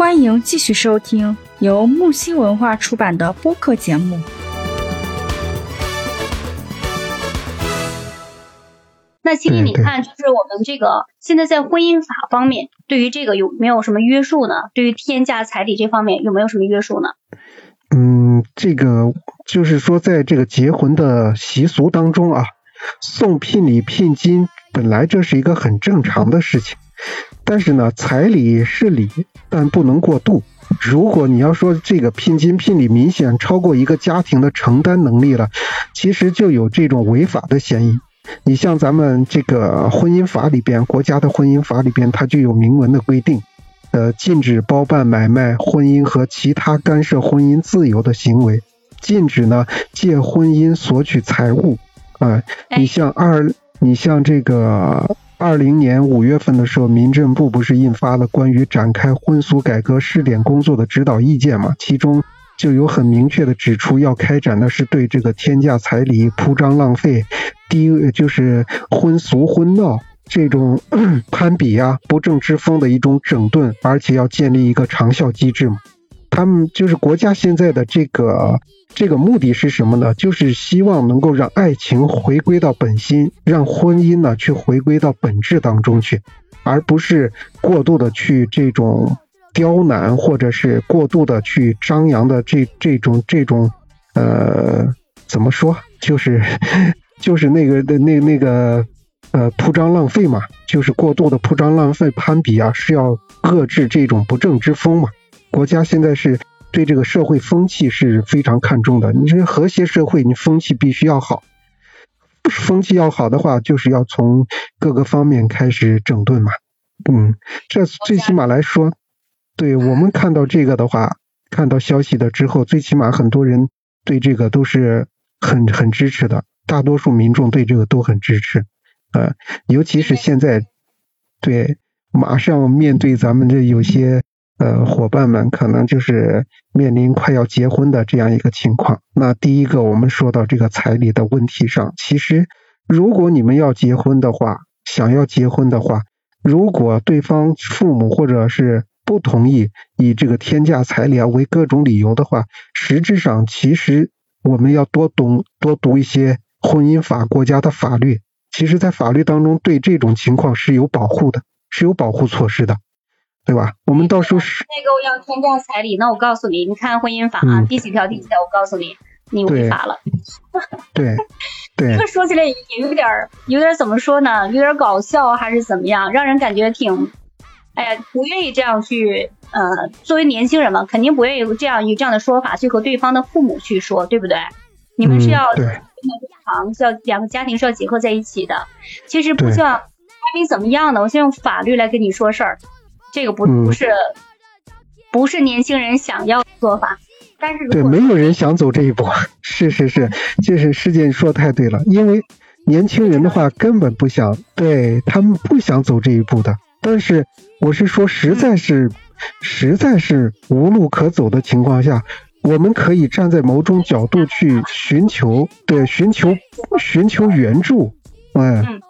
欢迎继续收听由木星文化出版的播客节目。那青青，你看，就是我们这个现在在婚姻法方面，对于这个有没有什么约束呢？对于天价彩礼这方面有没有什么约束呢？嗯，这个就是说，在这个结婚的习俗当中啊，送聘礼、聘金，本来这是一个很正常的事情。但是呢，彩礼是礼，但不能过度。如果你要说这个聘金聘礼明显超过一个家庭的承担能力了，其实就有这种违法的嫌疑。你像咱们这个婚姻法里边，国家的婚姻法里边，它就有明文的规定，呃，禁止包办买卖婚姻和其他干涉婚姻自由的行为，禁止呢借婚姻索取财物。啊，你像二，你像这个。二零年五月份的时候，民政部不是印发了关于展开婚俗改革试点工作的指导意见嘛？其中就有很明确的指出，要开展的是对这个天价彩礼、铺张浪费、低就是婚俗婚闹这种 攀比啊、不正之风的一种整顿，而且要建立一个长效机制嘛。他们就是国家现在的这个。这个目的是什么呢？就是希望能够让爱情回归到本心，让婚姻呢去回归到本质当中去，而不是过度的去这种刁难，或者是过度的去张扬的这这种这种呃怎么说？就是就是那个的那那个呃铺张浪费嘛，就是过度的铺张浪费攀比啊，是要遏制这种不正之风嘛。国家现在是。对这个社会风气是非常看重的。你说和谐社会，你风气必须要好。风气要好的话，就是要从各个方面开始整顿嘛。嗯，这最起码来说，对我们看到这个的话，看到消息的之后，最起码很多人对这个都是很很支持的。大多数民众对这个都很支持。呃，尤其是现在，对，马上面对咱们这有些。呃，伙伴们可能就是面临快要结婚的这样一个情况。那第一个，我们说到这个彩礼的问题上，其实如果你们要结婚的话，想要结婚的话，如果对方父母或者是不同意以这个天价彩礼啊为各种理由的话，实质上其实我们要多懂多读一些婚姻法国家的法律。其实，在法律当中对这种情况是有保护的，是有保护措施的。对吧？我们到时候是那个要天价彩礼，那我告诉你，你看婚姻法啊，第几条第几条？我告诉你，你违法了。对对。这个说起来也有点有点怎么说呢？有点搞笑还是怎么样？让人感觉挺，哎呀，不愿意这样去。呃，作为年轻人嘛，肯定不愿意这样以这样的说法去和对方的父母去说，对不对？你们是要对，是要两个家庭是要结合在一起的。其实不像，还没怎么样呢，我先用法律来跟你说事儿。这个不不是不是年轻人想要做法，但是对没有人想走这一步，是 是是，就是师姐说的太对了，因为年轻人的话根本不想，对他们不想走这一步的。但是我是说，实在是实在是无路可走的情况下，我们可以站在某种角度去寻求，对，寻求寻求援助，嗯。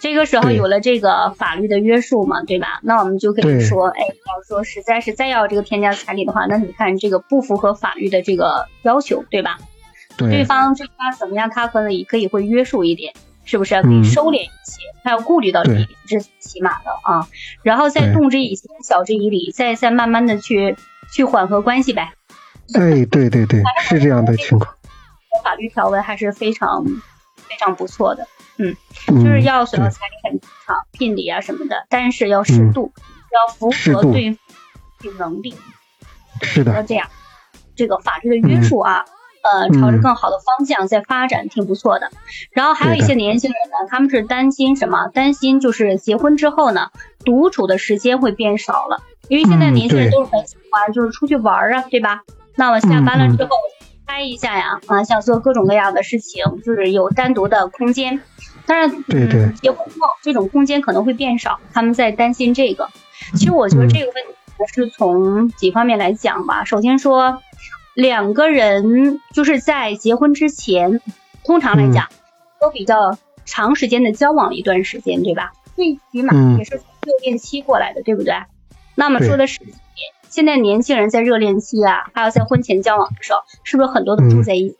这个时候有了这个法律的约束嘛，对吧？那我们就可以说，哎，要说实在是再要这个天价彩礼的话，那你看这个不符合法律的这个要求，对吧？对方这方怎么样，他可能也可以会约束一点，是不是？可以收敛一些，他要顾虑到这一点，这是起码的啊。然后再动之以情，晓之以理，再再慢慢的去去缓和关系呗。哎，对对对，是这样的情况。法律条文还是非常非常不错的。嗯，就是要索要彩礼很正常，聘礼啊什么的，但是要适度，要符合对方能力。是的。要这样，这个法律的约束啊，呃，朝着更好的方向在发展，挺不错的。然后还有一些年轻人呢，他们是担心什么？担心就是结婚之后呢，独处的时间会变少了，因为现在年轻人都是很喜欢就是出去玩啊，对吧？那我下班了之后。拍一下呀，啊，想做各种各样的事情，就是有单独的空间。当然，对对，结婚后这种空间可能会变少，他们在担心这个。其实我觉得这个问题是从几方面来讲吧。首先说，两个人就是在结婚之前，通常来讲都比较长时间的交往了一段时间，对吧？最起码也是从热恋期过来的，对不对？那么说的是现在年轻人在热恋期啊，还有在婚前交往的时候，是不是很多都住在一起？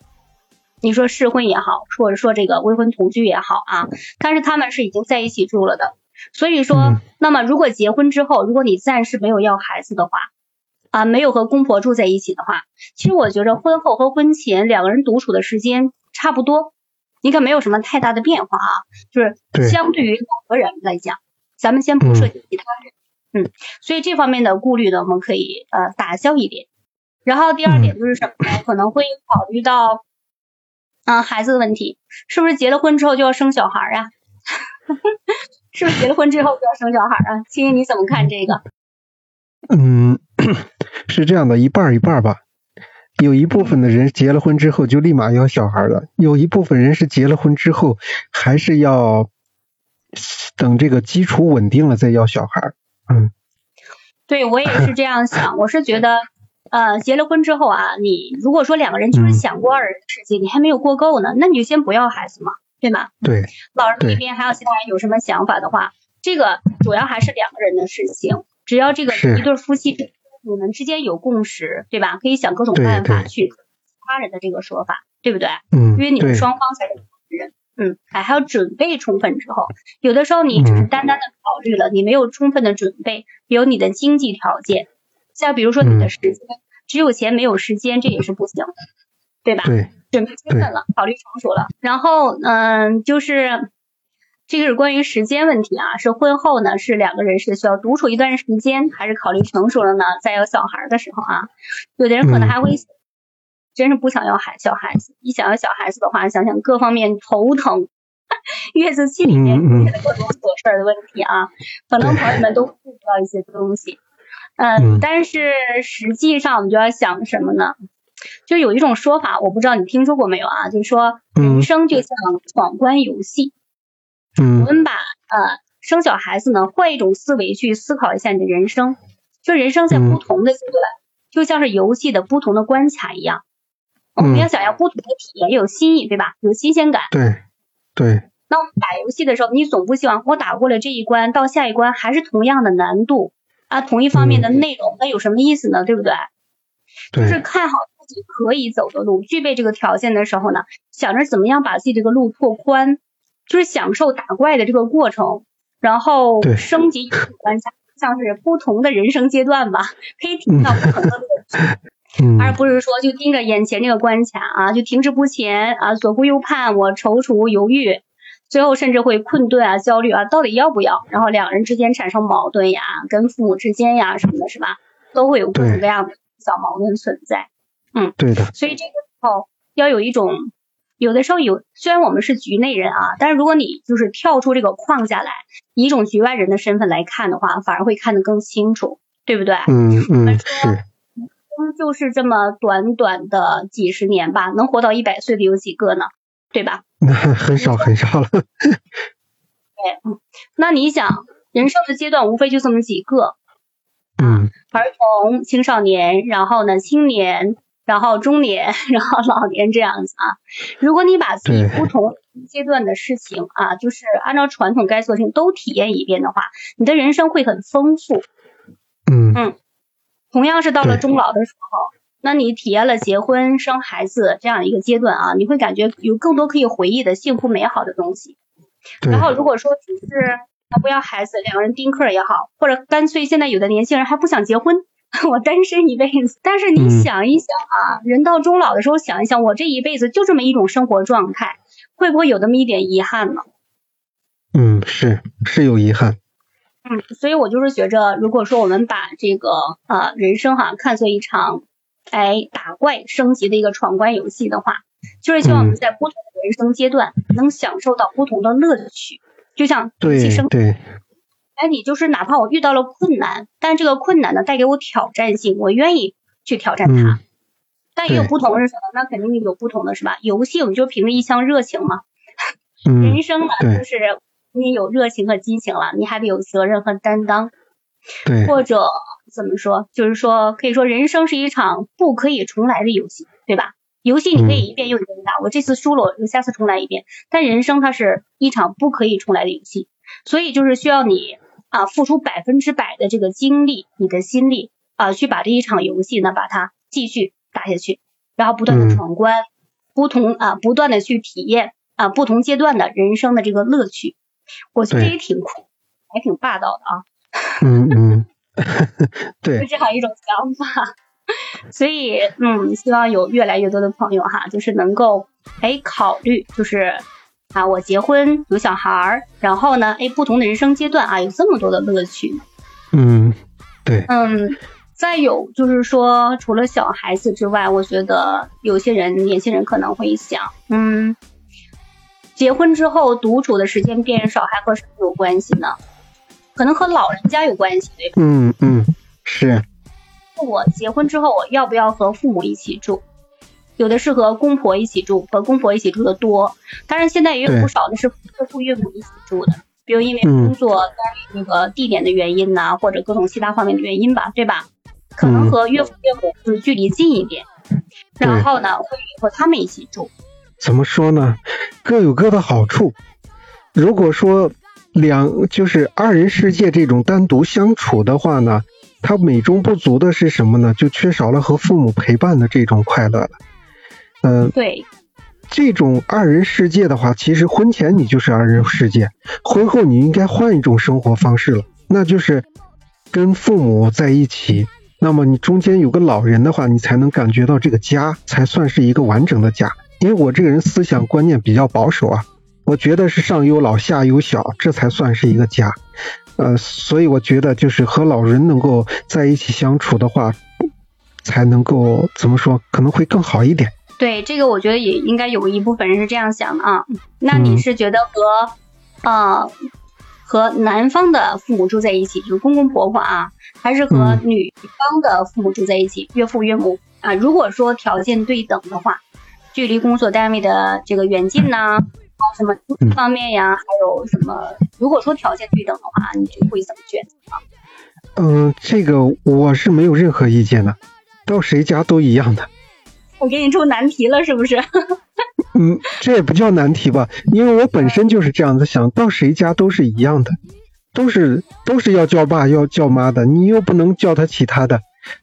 你说试婚也好，或者说这个未婚同居也好啊，但是他们是已经在一起住了的。所以说，那么如果结婚之后，如果你暂时没有要孩子的话，啊，没有和公婆住在一起的话，其实我觉着婚后和婚前两个人独处的时间差不多，应该没有什么太大的变化啊。就是相对于两个人来讲，咱们先不涉及其他人，嗯，所以这方面的顾虑呢，我们可以呃打消一点。然后第二点就是什么呢？可能会考虑到。啊，孩子的问题，是不是结了婚之后就要生小孩啊？是不是结了婚之后就要生小孩啊？青青你怎么看这个？嗯，是这样的，一半一半吧。有一部分的人结了婚之后就立马要小孩了，有一部分人是结了婚之后还是要等这个基础稳定了再要小孩。嗯，对我也是这样想，我是觉得。呃，结了婚之后啊，你如果说两个人就是想过二人世界，你还没有过够呢，那你就先不要孩子嘛，对吗？对。老人那边还有其他人有什么想法的话，这个主要还是两个人的事情，只要这个一对夫妻你们之间有共识，对吧？可以想各种办法去他人的这个说法，对不对？嗯。因为你们双方才是人，嗯，还还要准备充分之后，有的时候你只是单单的考虑了，你没有充分的准备，有你的经济条件。像比如说你的时间，只有钱没有时间，这也是不行，对吧？对，准备充分了，考虑成熟了。然后，嗯，就是这个是关于时间问题啊，是婚后呢，是两个人是需要独处一段时间，还是考虑成熟了呢？再有小孩的时候啊，有的人可能还会真是不想要孩小孩子，一想要小孩子的话，想想各方面头疼，月子期里面出现的各种琐事儿的问题啊，可能朋友们都会遇到一些东西。嗯，但是实际上我们就要想什么呢？就有一种说法，我不知道你听说过没有啊？就是说人生就像闯关游戏。嗯。我们把呃生小孩子呢，换一种思维去思考一下你的人生。就人生在不同的阶段，就像是游戏的不同的关卡一样。我们要想要不同的体验，有新意，对吧？有新鲜感。对。对。那我们打游戏的时候，你总不希望我打过了这一关，到下一关还是同样的难度。啊，同一方面的内容，那有什么意思呢？对不对？就是看好自己可以走的路，具备这个条件的时候呢，想着怎么样把自己这个路拓宽，就是享受打怪的这个过程，然后升级关卡，像是不同的人生阶段吧，可以体验到不同的乐趣，而不是说就盯着眼前这个关卡啊，就停滞不前啊，左顾右盼，我踌躇犹豫。最后甚至会困顿啊、焦虑啊，到底要不要？然后两人之间产生矛盾呀，跟父母之间呀什么的，是吧？都会有各种各样的小矛盾存在。嗯，对的。所以这个时候要有一种，有的时候有，虽然我们是局内人啊，但是如果你就是跳出这个框架来，以一种局外人的身份来看的话，反而会看得更清楚，对不对？嗯嗯，是。嗯，就是这么短短的几十年吧，能活到一百岁的有几个呢？对吧？那 很少很少了。对，嗯，那你想，人生的阶段无非就这么几个，嗯，儿童、青少年，然后呢，青年，然后中年，然后老年这样子啊。如果你把自己不同阶段的事情啊，就是按照传统该做的事情都体验一遍的话，你的人生会很丰富。嗯嗯，同样是到了终老的时候。那你体验了结婚生孩子这样一个阶段啊，你会感觉有更多可以回忆的幸福美好的东西。然后如果说只是啊不要孩子，两个人丁克也好，或者干脆现在有的年轻人还不想结婚，我单身一辈子。但是你想一想啊，人到终老的时候想一想，我这一辈子就这么一种生活状态，会不会有那么一点遗憾呢？嗯，是是有遗憾。嗯，所以我就是觉着，如果说我们把这个呃人生哈看作一场。哎，打怪升级的一个闯关游戏的话，就是希望我们在不同的人生阶段能享受到不同的乐趣，就像对对。哎，你就是哪怕我遇到了困难，但这个困难呢带给我挑战性，我愿意去挑战它。但也有不同是什么？那肯定有不同的是吧？游戏我们就凭着一腔热情嘛。人生呢，就是你有热情和激情了，你还得有责任和担当。对。或者。怎么说？就是说，可以说人生是一场不可以重来的游戏，对吧？游戏你可以一遍又一遍打，我这次输了，我下次重来一遍。但人生它是一场不可以重来的游戏，所以就是需要你啊付出百分之百的这个精力、你的心力啊，去把这一场游戏呢，把它继续打下去，然后不断的闯关，不同啊，不断的去体验啊，不同阶段的人生的这个乐趣，我觉得也挺酷，还挺霸道的啊。嗯嗯，对，就这样一种想法。所以，嗯，希望有越来越多的朋友哈，就是能够哎考虑，就是啊，我结婚有小孩儿，然后呢，哎，不同的人生阶段啊，有这么多的乐趣。嗯，对。嗯，再有就是说，除了小孩子之外，我觉得有些人年轻人可能会想，嗯，结婚之后独处的时间变少，还和什么有关系呢？可能和老人家有关系，对吧？嗯嗯，是。我结婚之后，我要不要和父母一起住？有的是和公婆一起住，和公婆一起住的多。当然，现在也有不少的是岳父岳母一起住的，比如因为工作、单位那个地点的原因呐，或者各种其他方面的原因吧，对吧？可能和岳父岳母就是距离近一点，然后呢，会和他们一起住。怎么说呢？各有各的好处。如果说两就是二人世界这种单独相处的话呢？它美中不足的是什么呢？就缺少了和父母陪伴的这种快乐了。嗯，对，这种二人世界的话，其实婚前你就是二人世界，婚后你应该换一种生活方式了，那就是跟父母在一起。那么你中间有个老人的话，你才能感觉到这个家才算是一个完整的家。因为我这个人思想观念比较保守啊，我觉得是上有老下有小，这才算是一个家。呃，所以我觉得就是和老人能够在一起相处的话，才能够怎么说，可能会更好一点。对，这个我觉得也应该有一部分人是这样想的啊。那你是觉得和呃和男方的父母住在一起，就是公公婆婆啊，还是和女方的父母住在一起，岳父岳母啊？如果说条件对等的话，距离工作单位的这个远近呢？什么方面呀？还有什么？如果说条件对等的话，你就会怎么选择？嗯，这个我是没有任何意见的，到谁家都一样的。我给你出难题了，是不是？嗯，这也不叫难题吧，因为我本身就是这样子想，到谁家都是一样的，都是都是要叫爸要叫妈的，你又不能叫他其他的，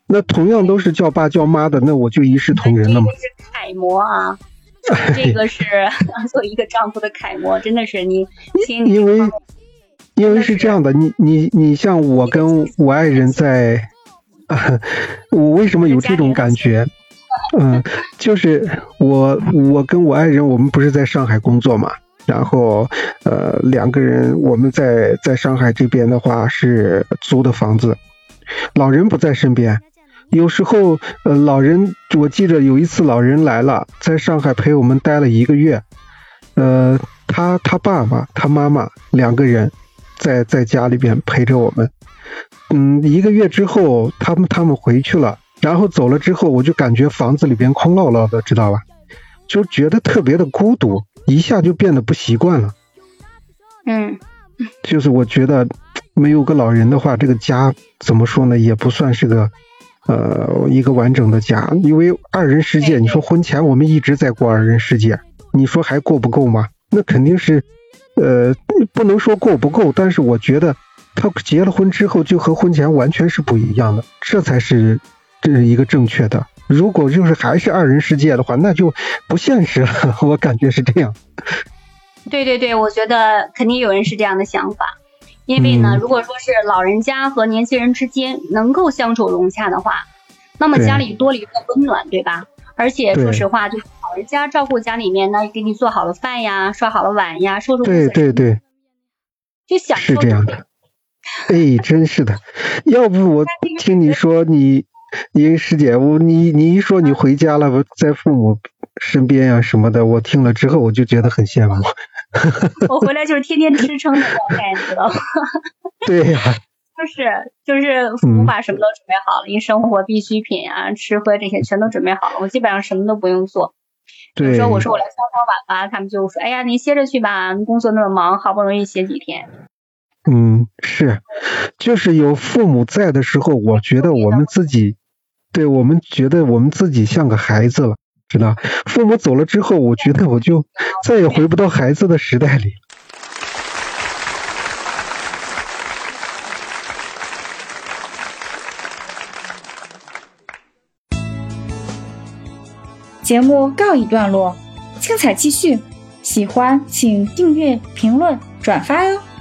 那同样都是叫爸叫妈的，那我就一视同仁了嘛。是楷模啊。这个是当做一个丈夫的楷模，真的是你心里。因为因为是这样的，你你你像我跟我爱人在，我为什么有这种感觉？嗯，就是我我跟我爱人，我们不是在上海工作嘛，然后呃两个人我们在在上海这边的话是租的房子，老人不在身边。有时候，呃，老人，我记得有一次老人来了，在上海陪我们待了一个月，呃，他他爸爸他妈妈两个人在在家里边陪着我们，嗯，一个月之后，他们他们回去了，然后走了之后，我就感觉房子里边空落落的，知道吧？就觉得特别的孤独，一下就变得不习惯了。嗯，就是我觉得没有个老人的话，这个家怎么说呢，也不算是个。呃，一个完整的家，因为二人世界，你说婚前我们一直在过二人世界，你说还过不够吗？那肯定是，呃，不能说过不够，但是我觉得他结了婚之后就和婚前完全是不一样的，这才是这是一个正确的。如果就是还是二人世界的话，那就不现实了，我感觉是这样。对对对，我觉得肯定有人是这样的想法。因为呢，如果说是老人家和年轻人之间能够相处融洽的话，那么家里多了一份温暖，对吧？而且说实话，就是老人家照顾家里面呢，给你做好了饭呀，刷好了碗呀，收拾。对对对，就享受。是这样的。哎，真是的。要不我听你说你，因师姐，我你你一说你回家了，在父母身边呀什么的，我听了之后我就觉得很羡慕。我回来就是天天吃撑的状态，你知道吗？对呀，就是就是父母把什么都准备好了，一生活必需品啊，吃喝这些全都准备好了，我基本上什么都不用做。有时候我说我来烧烧碗吧，他们就说：“哎呀，你歇着去吧，工作那么忙，好不容易歇几天。”嗯，是，就是有父母在的时候，我觉得我们自己，对我们觉得我们自己像个孩子了。知道父母走了之后我觉得我就再也回不到孩子的时代里。节目告一段落精彩继续喜欢请订阅评论转发哟。